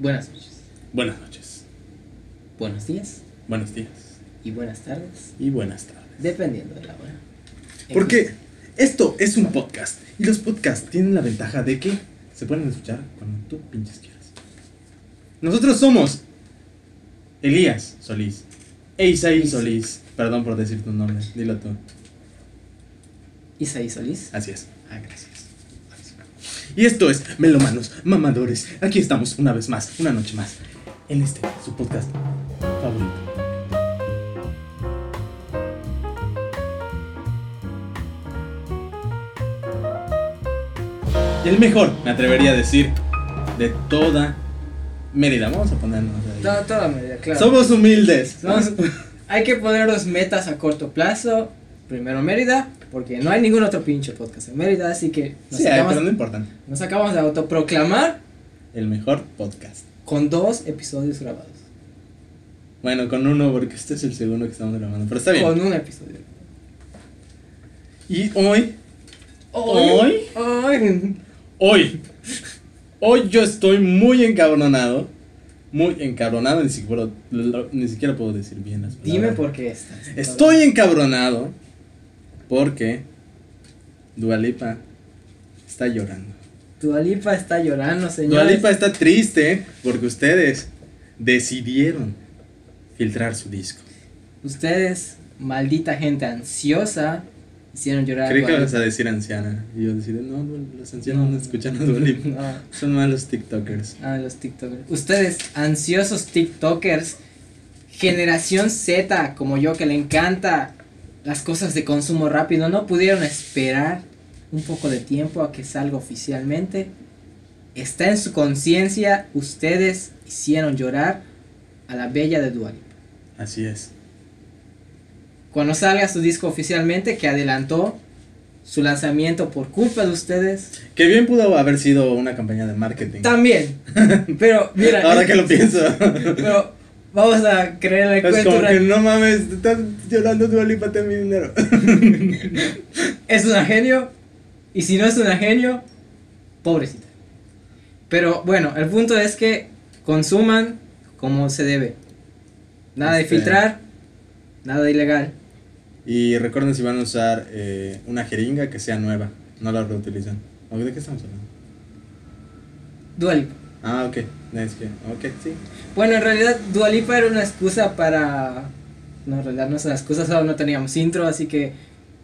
Buenas noches. Buenas noches. Buenos días. Buenos días. Y buenas tardes. Y buenas tardes. Dependiendo de la hora. Porque esto es un podcast. Y los podcasts tienen la ventaja de que se pueden escuchar cuando tú pinches quieras. Nosotros somos Elías Solís. E Isaí Solís. Perdón por decir tu nombre. Dilo tú. Isaí Solís. Así es. Ah, gracias. Y esto es Melomanos, Mamadores. Aquí estamos una vez más, una noche más. En este, su podcast favorito. Y el mejor, me atrevería a decir, de toda Mérida. Vamos a ponernos ahí. Toda, toda medida, claro. Somos humildes. Somos- hay que ponernos metas a corto plazo. Primero Mérida, porque no hay ningún otro pinche podcast en Mérida, así que nos, Sí, acabamos, pero no importa. nos acabamos de autoproclamar El mejor podcast. con dos episodios grabados. Bueno, con uno, porque este es el segundo que estamos grabando. Pero está bien. Con un episodio. Y hoy Hoy. Hoy. Hoy, hoy yo estoy muy encabronado. Muy encabronado, ni siquiera, ni siquiera puedo decir bien las palabras. Dime por qué estás. Estoy encabronado porque Dualipa está llorando. Dualipa está llorando, señor. Dualipa está triste porque ustedes decidieron filtrar su disco. Ustedes, maldita gente ansiosa, hicieron llorar. a Creí que Lipa. a decir anciana. Y yo decir, no, los ancianos no, escuchan a Dualipa. No, Son malos TikTokers. ah, los TikTokers. Ustedes, ansiosos TikTokers, generación Z, como yo que le encanta las cosas de consumo rápido, no pudieron esperar un poco de tiempo a que salga oficialmente. Está en su conciencia, ustedes hicieron llorar a la bella de Dua Lipa. Así es. Cuando salga su disco oficialmente, que adelantó su lanzamiento por culpa de ustedes, Que bien pudo haber sido una campaña de marketing. también. Pero mira, Ahora es- que lo pienso. pero vamos a creer el Es cuento. como una- que no mames, estás llorando tu ten mi dinero. Es una genio. Y si no es una genio, pobrecita. Pero bueno, el punto es que consuman como se debe. Nada de Este- filtrar, nada de ilegal. Y recuerden si van a usar eh, una jeringa que sea nueva, no la reutilizan. ¿O ¿De qué estamos hablando? Dua Lipa. Ah, ok. Es que, ok, sí. Bueno, en realidad Dua Lipa era una excusa para... No, en realidad no es una excusa, solo no teníamos intro, así que...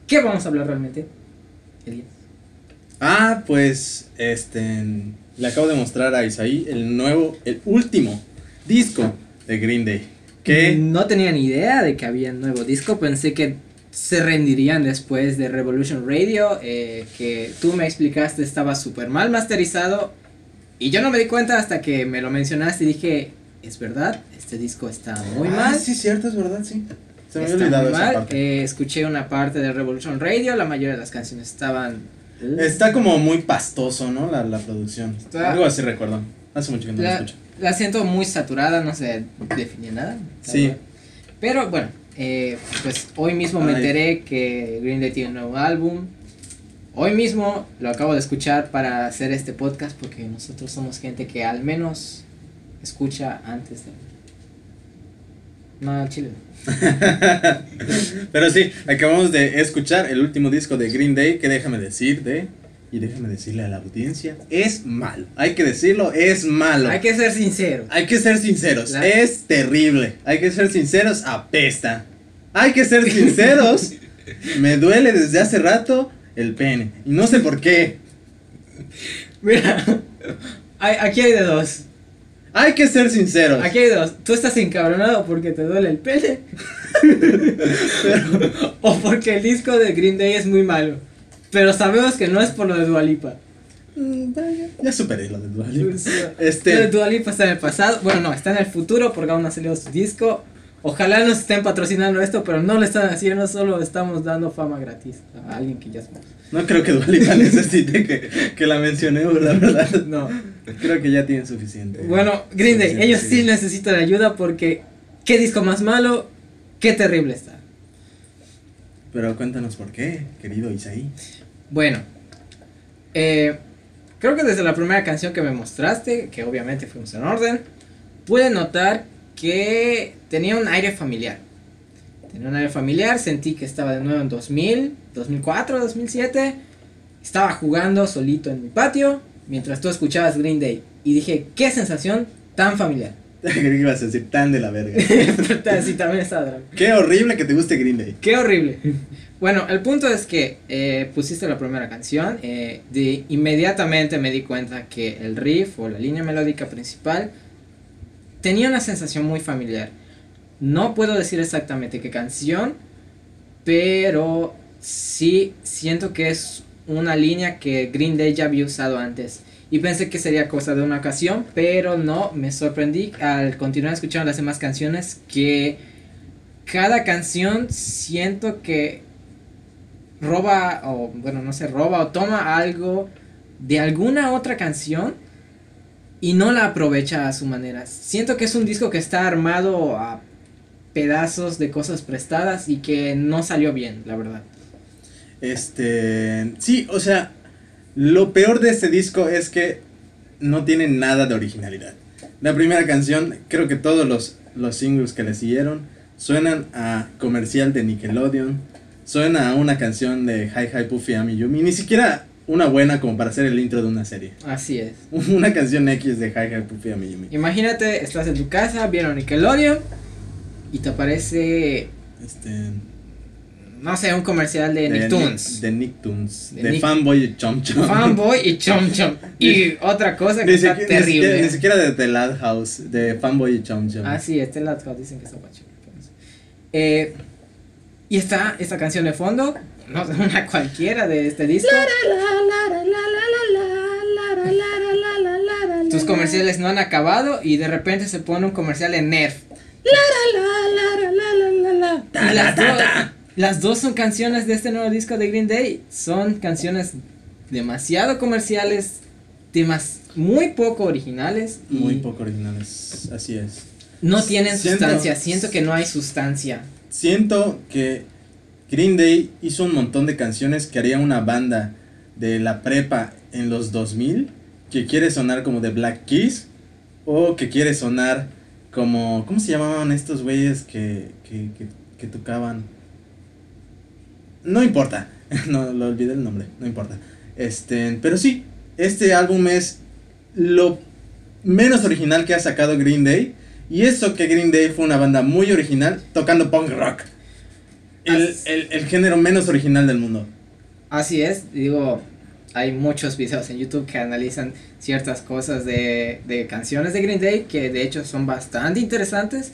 ¿Qué vamos a hablar realmente? Elías. Ah, pues, este, le acabo de mostrar a Isaí el nuevo, el último disco de Green Day. Que No tenía ni idea de que había un nuevo disco, pensé que se rendirían después de Revolution Radio, eh, que tú me explicaste estaba súper mal masterizado, y yo no me di cuenta hasta que me lo mencionaste y dije, es verdad, este disco está muy Ah, mal. sí, cierto, es verdad, sí. Se me había está olvidado esa parte. Eh, escuché una parte de Revolution Radio, la mayoría de las canciones estaban... Está como muy pastoso, ¿no? La, la producción. Está- Algo así recuerdo. Hace mucho que no lo La, escucho. la siento muy saturada, no sé definir nada. Sí. verdad. Pero bueno, eh, pues hoy mismo me Ay. enteré que Green Day tiene un nuevo álbum. Hoy mismo lo acabo de escuchar para hacer este podcast porque nosotros somos gente que al menos escucha antes de... No, chile. Pero sí, acabamos de escuchar el último disco de Green Day que déjame decir de y déjame decirle a la audiencia, es malo. Hay que decirlo, es malo. Hay que ser sincero. Hay que ser sinceros, es terrible. Hay que ser sinceros, apesta. Hay que ser sinceros. me duele desde hace rato el pene y no sé por qué. Mira, hay- aquí hay de dos. Hay que ser sinceros. Aquí hay dos. Tú estás encabronado porque te duele el pene. o porque el disco de Green Day es muy malo. Pero sabemos que no es por lo de Dualipa. Mm, Ya superé lo de Dua Lipa. Lo de Este, Dualipa está en el pasado. Bueno, no, está en el futuro porque aún no ha salido su disco. Ojalá nos estén patrocinando esto, pero no lo están haciendo, solo estamos dando fama gratis a alguien que ya es famoso. no creo que Dua Lipa necesite que, que la mencionemos, la verdad. No. Creo que ya tienen suficiente. Bueno, Green Day, ellos sí necesitan ayuda porque qué disco más malo, qué terrible está. Pero cuéntanos por qué, querido Isaí. Bueno, eh, creo que desde la primera canción que me mostraste, que obviamente fuimos en orden, pude notar que tenía un aire familiar. Tenía un aire familiar, sentí que estaba de nuevo en 2000, 2004, 2007. Estaba jugando solito en mi patio mientras tú escuchabas Green Day. Y dije, qué sensación tan familiar. Creí que ibas a decir tan de la verga. sí, también estaba. Qué horrible que te guste Green Day. Qué horrible. Bueno, el punto es que eh, pusiste la primera canción. eh, de inmediatamente me di cuenta que el riff o la línea melódica principal tenía una sensación muy familiar. No puedo decir exactamente qué canción, pero sí siento que es una línea que Green Day ya había usado antes. Y pensé que sería cosa de una ocasión, pero no, me sorprendí al continuar escuchando las demás canciones que cada canción siento que roba o bueno, no sé, roba o toma algo de alguna otra canción y no la aprovecha a su manera. Siento que es un disco que está armado a pedazos de cosas prestadas y que no salió bien, la verdad. Este. Sí, o sea. Lo peor de este disco es que no tiene nada de originalidad. La primera canción, creo que todos los, los singles que le siguieron suenan a comercial de Nickelodeon. Suena a una canción de Hi Hi Puffy Ami Yumi. Ni siquiera una buena como para hacer el intro de una serie. Así es. Una canción X de Hi Hi Puffy Ami Yumi. Imagínate, estás en tu casa, vieron Nickelodeon y te aparece, Este. no sé, un comercial de, Nicktoons. De Nicktoons. De De, Nick- Fanboy y Chom Chom. Fanboy y Chom Chom. Y otra cosa que Ni está siquiera, ni, siquiera, terrible. ni siquiera de The Lad House, de Fanboy y Chom Chom. Ah, sí, este lado dicen que está guacho. Eh, y está esta canción de fondo, no sé, una cualquiera de este disco. Tus comerciales no han acabado y de repente se pone un comercial en Nerf. Y las, dos, las dos son canciones de este nuevo disco de Green Day. Son canciones demasiado comerciales, temas muy poco originales y Muy poco originales, así es. no tienen Siento- sustancia. Siento que no hay sustancia. Siento que Green Day hizo un montón de canciones que haría una banda de la prepa en los 2000 que quiere sonar como de Black Keys o que quiere sonar como... ¿Cómo se llamaban estos güeyes que, que, que, que tocaban? No importa, no lo olvidé el nombre, no importa. Este, pero sí, este álbum es lo menos original que ha sacado Green Day. Y eso que Green Day fue una banda muy original tocando punk rock. El, el, el género menos original del mundo. Así es, digo, hay muchos videos en YouTube que analizan ciertas cosas de, de canciones de Green Day que de hecho son bastante interesantes,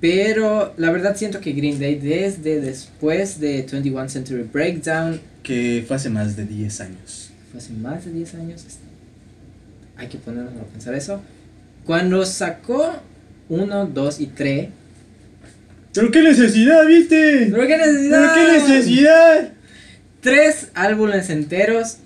pero la verdad siento que Green Day desde después de 21 Century Breakdown, Que fue hace más de 10 años. fue hace más de 10 años, hay que ponernos a pensar eso, cuando sacó 1, 2 y 3, ¿Pero qué necesidad, viste? ¿pero qué necesidad? ¿Pero qué necesidad? Tres álbumes enteros,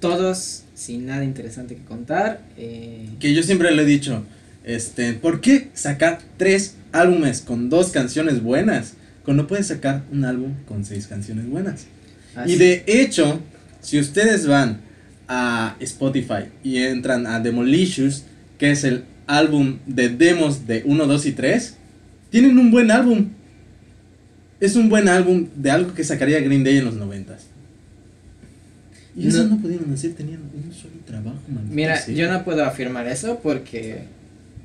todos sin nada interesante que contar. eh, Que yo siempre lo he dicho. Este, ¿por qué sacar tres álbumes con dos canciones buenas? Cuando puedes sacar un álbum con seis canciones buenas. así- Y de hecho, si ustedes van a Spotify y entran a Demolicious, que es el álbum de demos de 1, 2 y 3, tienen un buen álbum. Es un buen álbum de algo que sacaría Green Day en los 90 Y eso No- pudieron hacer, tenían un solo trabajo, maldita Mira, sea. yo no puedo afirmar eso porque,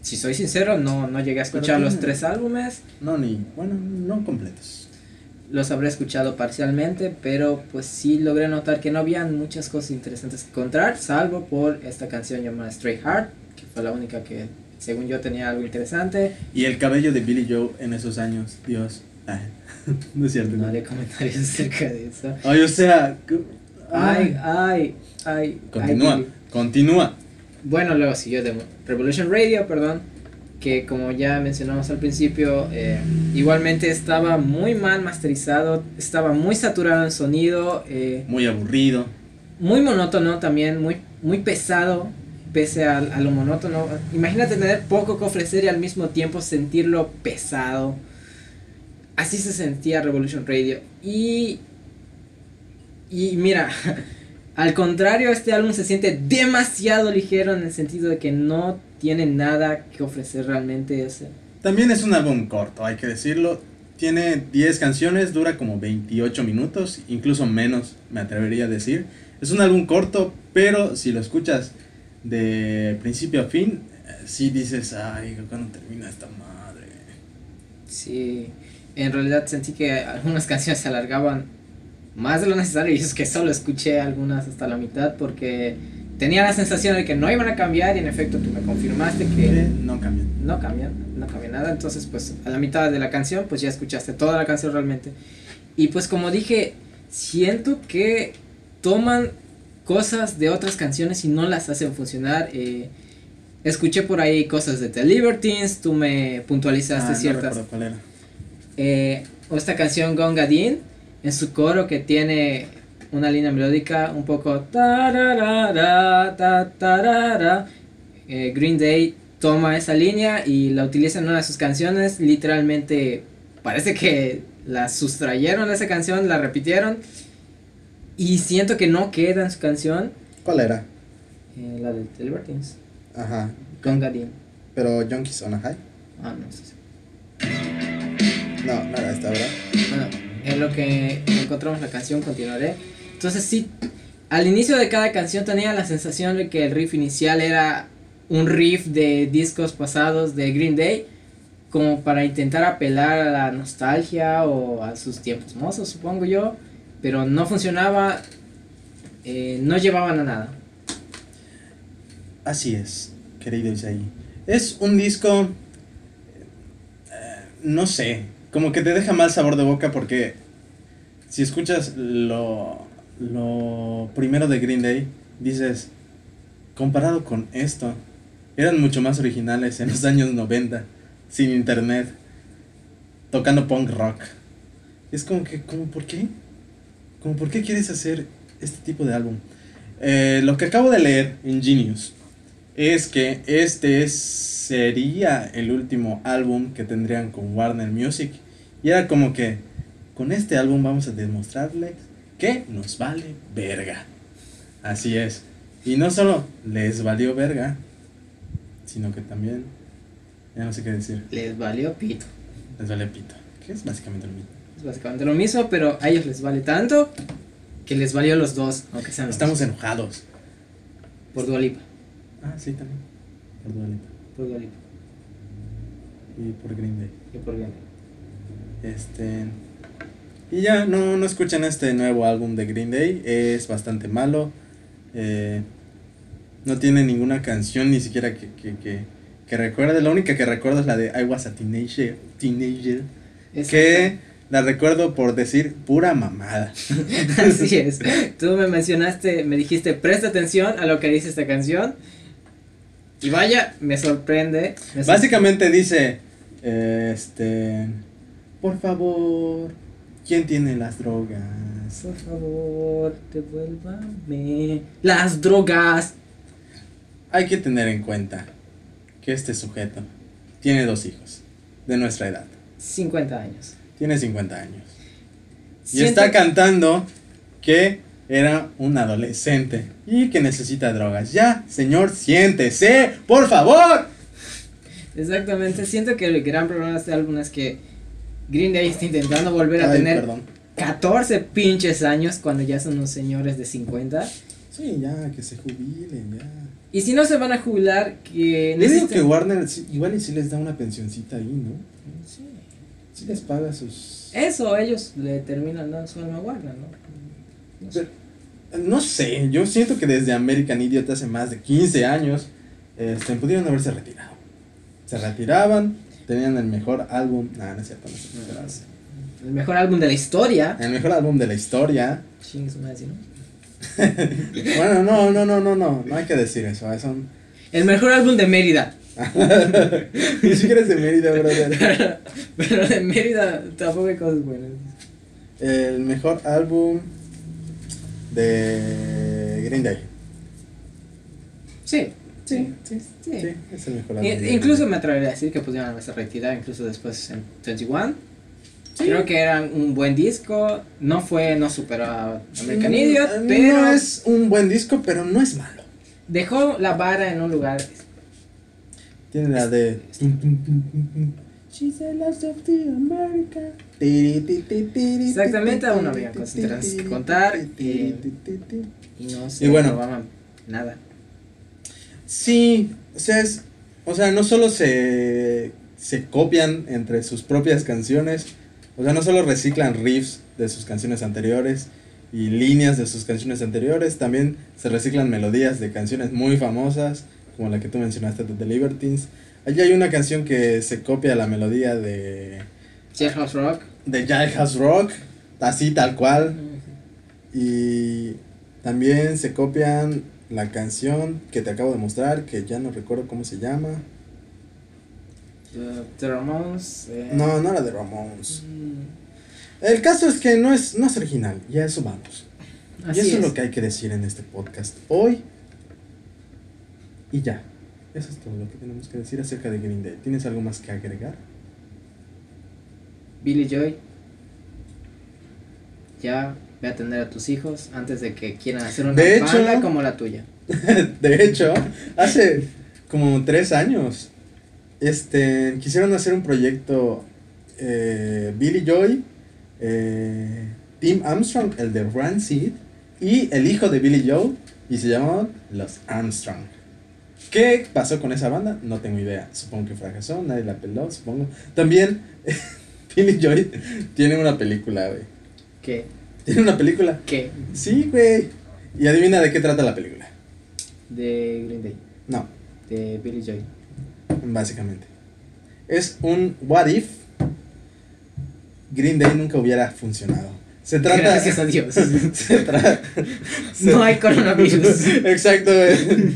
si soy sincero, no, no llegué a escuchar los tres álbumes. No, ni, bueno, no completos. Los habré escuchado parcialmente, pero pues sí logré notar que no habían muchas cosas interesantes que encontrar, salvo por esta canción llamada Stray Heart, que fue la única que, según yo, tenía algo interesante. Y el cabello de Billy Joe en esos años, Dios. Ay, no es cierto. No haré comentarios acerca de eso. Ay, o sea. que- Ay, ay, ay. Continúa, ay, continúa. Bueno, luego siguió de Revolution Radio, perdón, que como ya mencionamos al principio, eh, igualmente estaba muy mal masterizado, estaba muy saturado en sonido, eh, Muy aburrido. muy monótono también, muy, muy pesado, pese a, lo monótono. Imagínate tener poco que ofrecer y al mismo tiempo sentirlo pesado. Así se sentía Revolution Radio. Y, y mira, Al contrario, este álbum se siente demasiado ligero en el sentido de que no tiene nada que ofrecer realmente. También es un álbum corto, hay que decirlo. Tiene 10 canciones, dura como 28 minutos, incluso menos, me atrevería a decir. Es un álbum corto, pero si lo escuchas de principio a fin, eh, sí dices, ay, ¿cuándo termina esta madre? Sí, en realidad sentí que algunas canciones se alargaban más de lo necesario y es que solo escuché algunas hasta la mitad porque tenía la sensación de que no iban a cambiar y en efecto tú me confirmaste que no cambian. No cambian, no cambia nada, entonces pues a la mitad de la canción pues ya escuchaste toda la canción realmente. Y pues como dije, siento que toman cosas de otras canciones y no las hacen funcionar. Eh, escuché por ahí cosas de The Libertines, tú me puntualizaste Ah, ciertas. recuerdo cuál era. Eh, o esta canción Gongadin, en su coro que tiene una línea melódica un poco tararara. Eh, Green Day toma esa línea y la utiliza en una de sus canciones. Literalmente parece que la sustrayeron de esa canción, la repitieron. Y siento que no queda en su canción. ¿Cuál era? eh, la de The Libertines. Ajá. Gongadin. Pero Junkies on a High. Ah, no sé. No, no era esta, ¿verdad? Bueno, en lo que encontramos la canción continuaré. Entonces sí, al inicio de cada canción tenía la sensación de que el riff inicial era un riff de discos pasados de Green Day, como para intentar apelar a la nostalgia o a sus tiempos mozos, supongo yo, pero no funcionaba, eh, no llevaban a nada. Así es, querido Isaí. Es un disco, eh, no sé, como que te deja mal sabor de boca porque si escuchas lo, lo primero de Green Day, dices, comparado con esto, eran mucho más originales en los años 90, sin internet, tocando punk rock. Es como que, como, ¿por qué? Como, ¿por qué quieres hacer este tipo de álbum? Eh, lo que acabo de leer en Genius es que este es- sería el último álbum que tendrían con Warner Music. Y era como que con este álbum vamos a demostrarles que nos vale verga. Así es. Y no solo les valió verga, sino que también, ya no sé qué decir, Les valió pito. les vale pito. Que es básicamente lo mismo. Es básicamente lo mismo, pero a ellos les vale tanto que les valió los dos, aunque sean los Estamos dos. enojados. por Dua Lipa, Ah, sí, también. Por Dua Lipa. por Dua Lipa Y por Green Day. y por Green Day. Este. Y ya, no, no escuchan este nuevo álbum de Green Day. Es bastante malo. eh, no tiene ninguna canción ni siquiera que, que, que, que recuerde. La única que recuerdo es la de I Was a Teenager. teenager que la recuerdo por decir pura mamada. Así es. Tú me mencionaste, me dijiste, presta atención a lo que dice esta canción. Y vaya, me sorprende. me sor- Básicamente dice: Este. Por favor, ¿quién tiene las drogas? Por favor, devuélvame las drogas. Hay que tener en cuenta que este sujeto tiene dos hijos de nuestra edad. 50 años. Tiene 50 años. Y Siento- está cantando que era un adolescente y que necesita drogas. Ya, señor, siéntese, por favor. Exactamente, siento que el gran problema de este álbum es que Green Day está intentando volver a Ay, tener perdón. 14 pinches años cuando ya son unos señores de 50. Sí, ya, que se jubilen, ya. Y si no se van a jubilar, que digo necesiten- que Warner igual y sí les da una pensioncita ahí, ¿no? Sí. Sí les paga sus... Eso, ellos le terminan dando su alma a Warner, ¿no? No sé. Pero, no sé, yo siento que desde American Idiot hace más de 15 años este, pudieron haberse retirado. Se retiraban, tenían el mejor álbum. Nah, no es cierto, no se retiraron. El mejor álbum de la historia. El mejor álbum de la historia. Chingue su madre, ¿sí, no? Bueno, no, no, no, no, no, no hay que decir eso. Son... El mejor álbum de Mérida. Ni siquiera es de Mérida, brother. Pero de Mérida tampoco hay cosas buenas. El mejor álbum de Green Day. Sí, sí, sí, sí. Sí, es el mejor álbum. incluso me atrevería a decir que pudieron haberse retirado incluso después en 21. Sí, Creo que era un buen disco. No fue, no superó a American Idiot, Mm, pero No es un buen disco, pero no es malo. dejó la vara en un lugar. Tiene la de. She's the last of the America. Exactamente, aún había cosas que contar, y- Y no Y bueno. nada. Sí, o sea, es, o sea, no solo se, se copian entre sus propias canciones, o sea, no solo reciclan riffs de sus canciones anteriores y líneas de sus canciones anteriores, también se reciclan melodías de canciones muy famosas, como la que tú mencionaste de The Libertines. Allí hay una canción que se copia la melodía de, Jailhouse Rock. de Jailhouse Rock, así tal cual, y también se copian la canción que te acabo de mostrar, que ya no recuerdo cómo se llama. The, Ramones. eh, No, no la de Ramones. mm, El caso es que no es, no es original, ya eso vamos. Así y eso es. es. lo que hay que decir en este podcast hoy. Y ya. Eso es todo lo que tenemos que decir acerca de Green Day. ¿Tienes algo más que agregar? Billy Joy. Ya ve a atender a tus hijos antes de que quieran hacer una De hecho- banda como la tuya. de hecho, hace como tres años, este, quisieron hacer un proyecto eh, Billy Joy, eh, Tim Armstrong, el de Rancid, y el hijo de Billy Joe, y se llamaban Los Armstrong. ¿Qué pasó con esa banda? No tengo idea. Supongo que fracasó, nadie la peló, supongo. También, Billy Joy tiene una película, güey. ¿Qué? Tiene una película. ¿Qué? Sí, güey. Y adivina de qué trata la película. De Green Day. No, De Billy Joy. básicamente. Es un what if Green Day nunca hubiera funcionado. Se trata. Gracias a Dios. se trata. no hay coronavirus. Exacto, güey.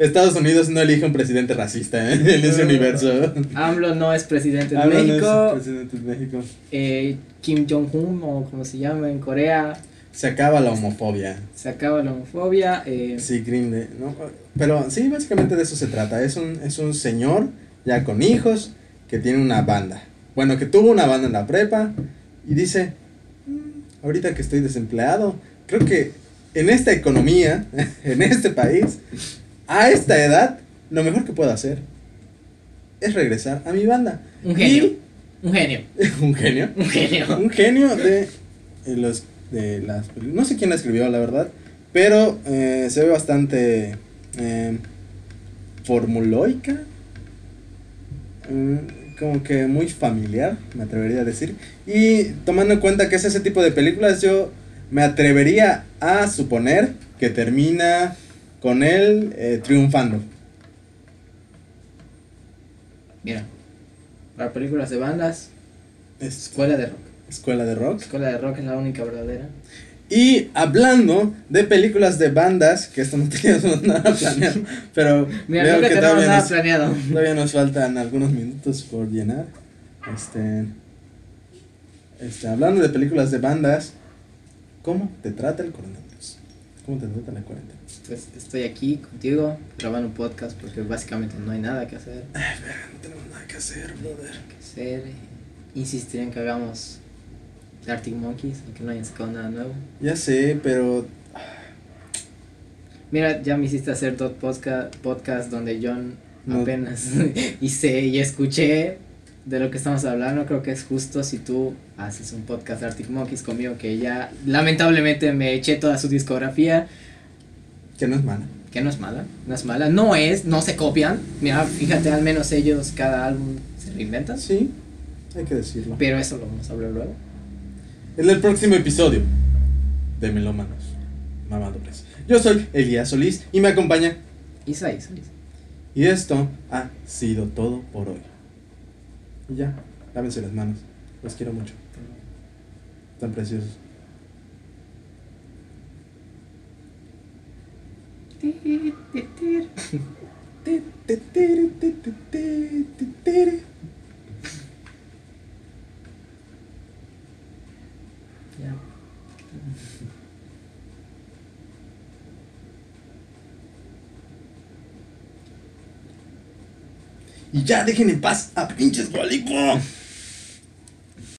Estados Unidos no elige un presidente racista ¿eh? en ese universo. AMLO no es presidente de Ah, no, no es México. presidente de México. eh, Kim Jong-un, o como se llama en Corea, Se acaba la homofobia. se acaba la homofobia. eh, Sí, Green Day, ¿no? Pero sí, básicamente de eso se trata. Es un, es un señor ya con hijos que tiene una banda. Bueno, que tuvo una banda en la prepa y dice, "Mm, ahorita que estoy desempleado, creo que en esta economía, en este país, a esta edad, lo mejor que puedo hacer es regresar a mi banda. un genio. Un genio. Un genio. Un genio. Un genio de eh, los de las no sé quién la escribió la verdad pero eh, se ve bastante eh, formuloica mm, como que muy familiar me atrevería a decir y tomando en cuenta que es ese tipo de películas yo me atrevería a suponer que termina con él eh, triunfando Mira, para películas de bandas, es Escuela de Rock. escuela de rock Escuela de Rock es la única verdadera. Y hablando de películas de bandas, que esto no teníamos nada planeado, pero Mira, veo no que todavía nada nos, planeado. todavía nos faltan algunos minutos por llenar. Este, este, hablando de películas de bandas, ¿cómo te trata el coronavirus? ¿Cómo te trata la cuarentena? Pues estoy aquí contigo grabando un podcast porque básicamente no hay nada que hacer. No tenemos nada que hacer, brother. que hacer. Insistir en que hagamos The Arctic Monkeys, aunque no hayan sacado nada nuevo. Ya sé, pero Mira, ya me hiciste hacer dos podcast, podcast donde John No. apenas hice y escuché de lo que estamos hablando. Creo que es justo si tú haces un podcast de Arctic Monkeys conmigo, que ya lamentablemente me eché toda su discografía, que no es mala. que no es mala, no es mala, no es, no se copian. Mira, fíjate, al menos ellos cada álbum se reinventan. Sí, hay que decirlo. Pero eso lo vamos a hablar luego. En el próximo episodio de Melómanos Mamadores. Yo soy Elías Solís y me acompaña. Isaí, Isaí. Y esto ha sido todo por hoy. Y ya, lávense las manos. Los quiero mucho. Tan preciosos. Ya. Y ya dejen en paz a pinches Gualipo.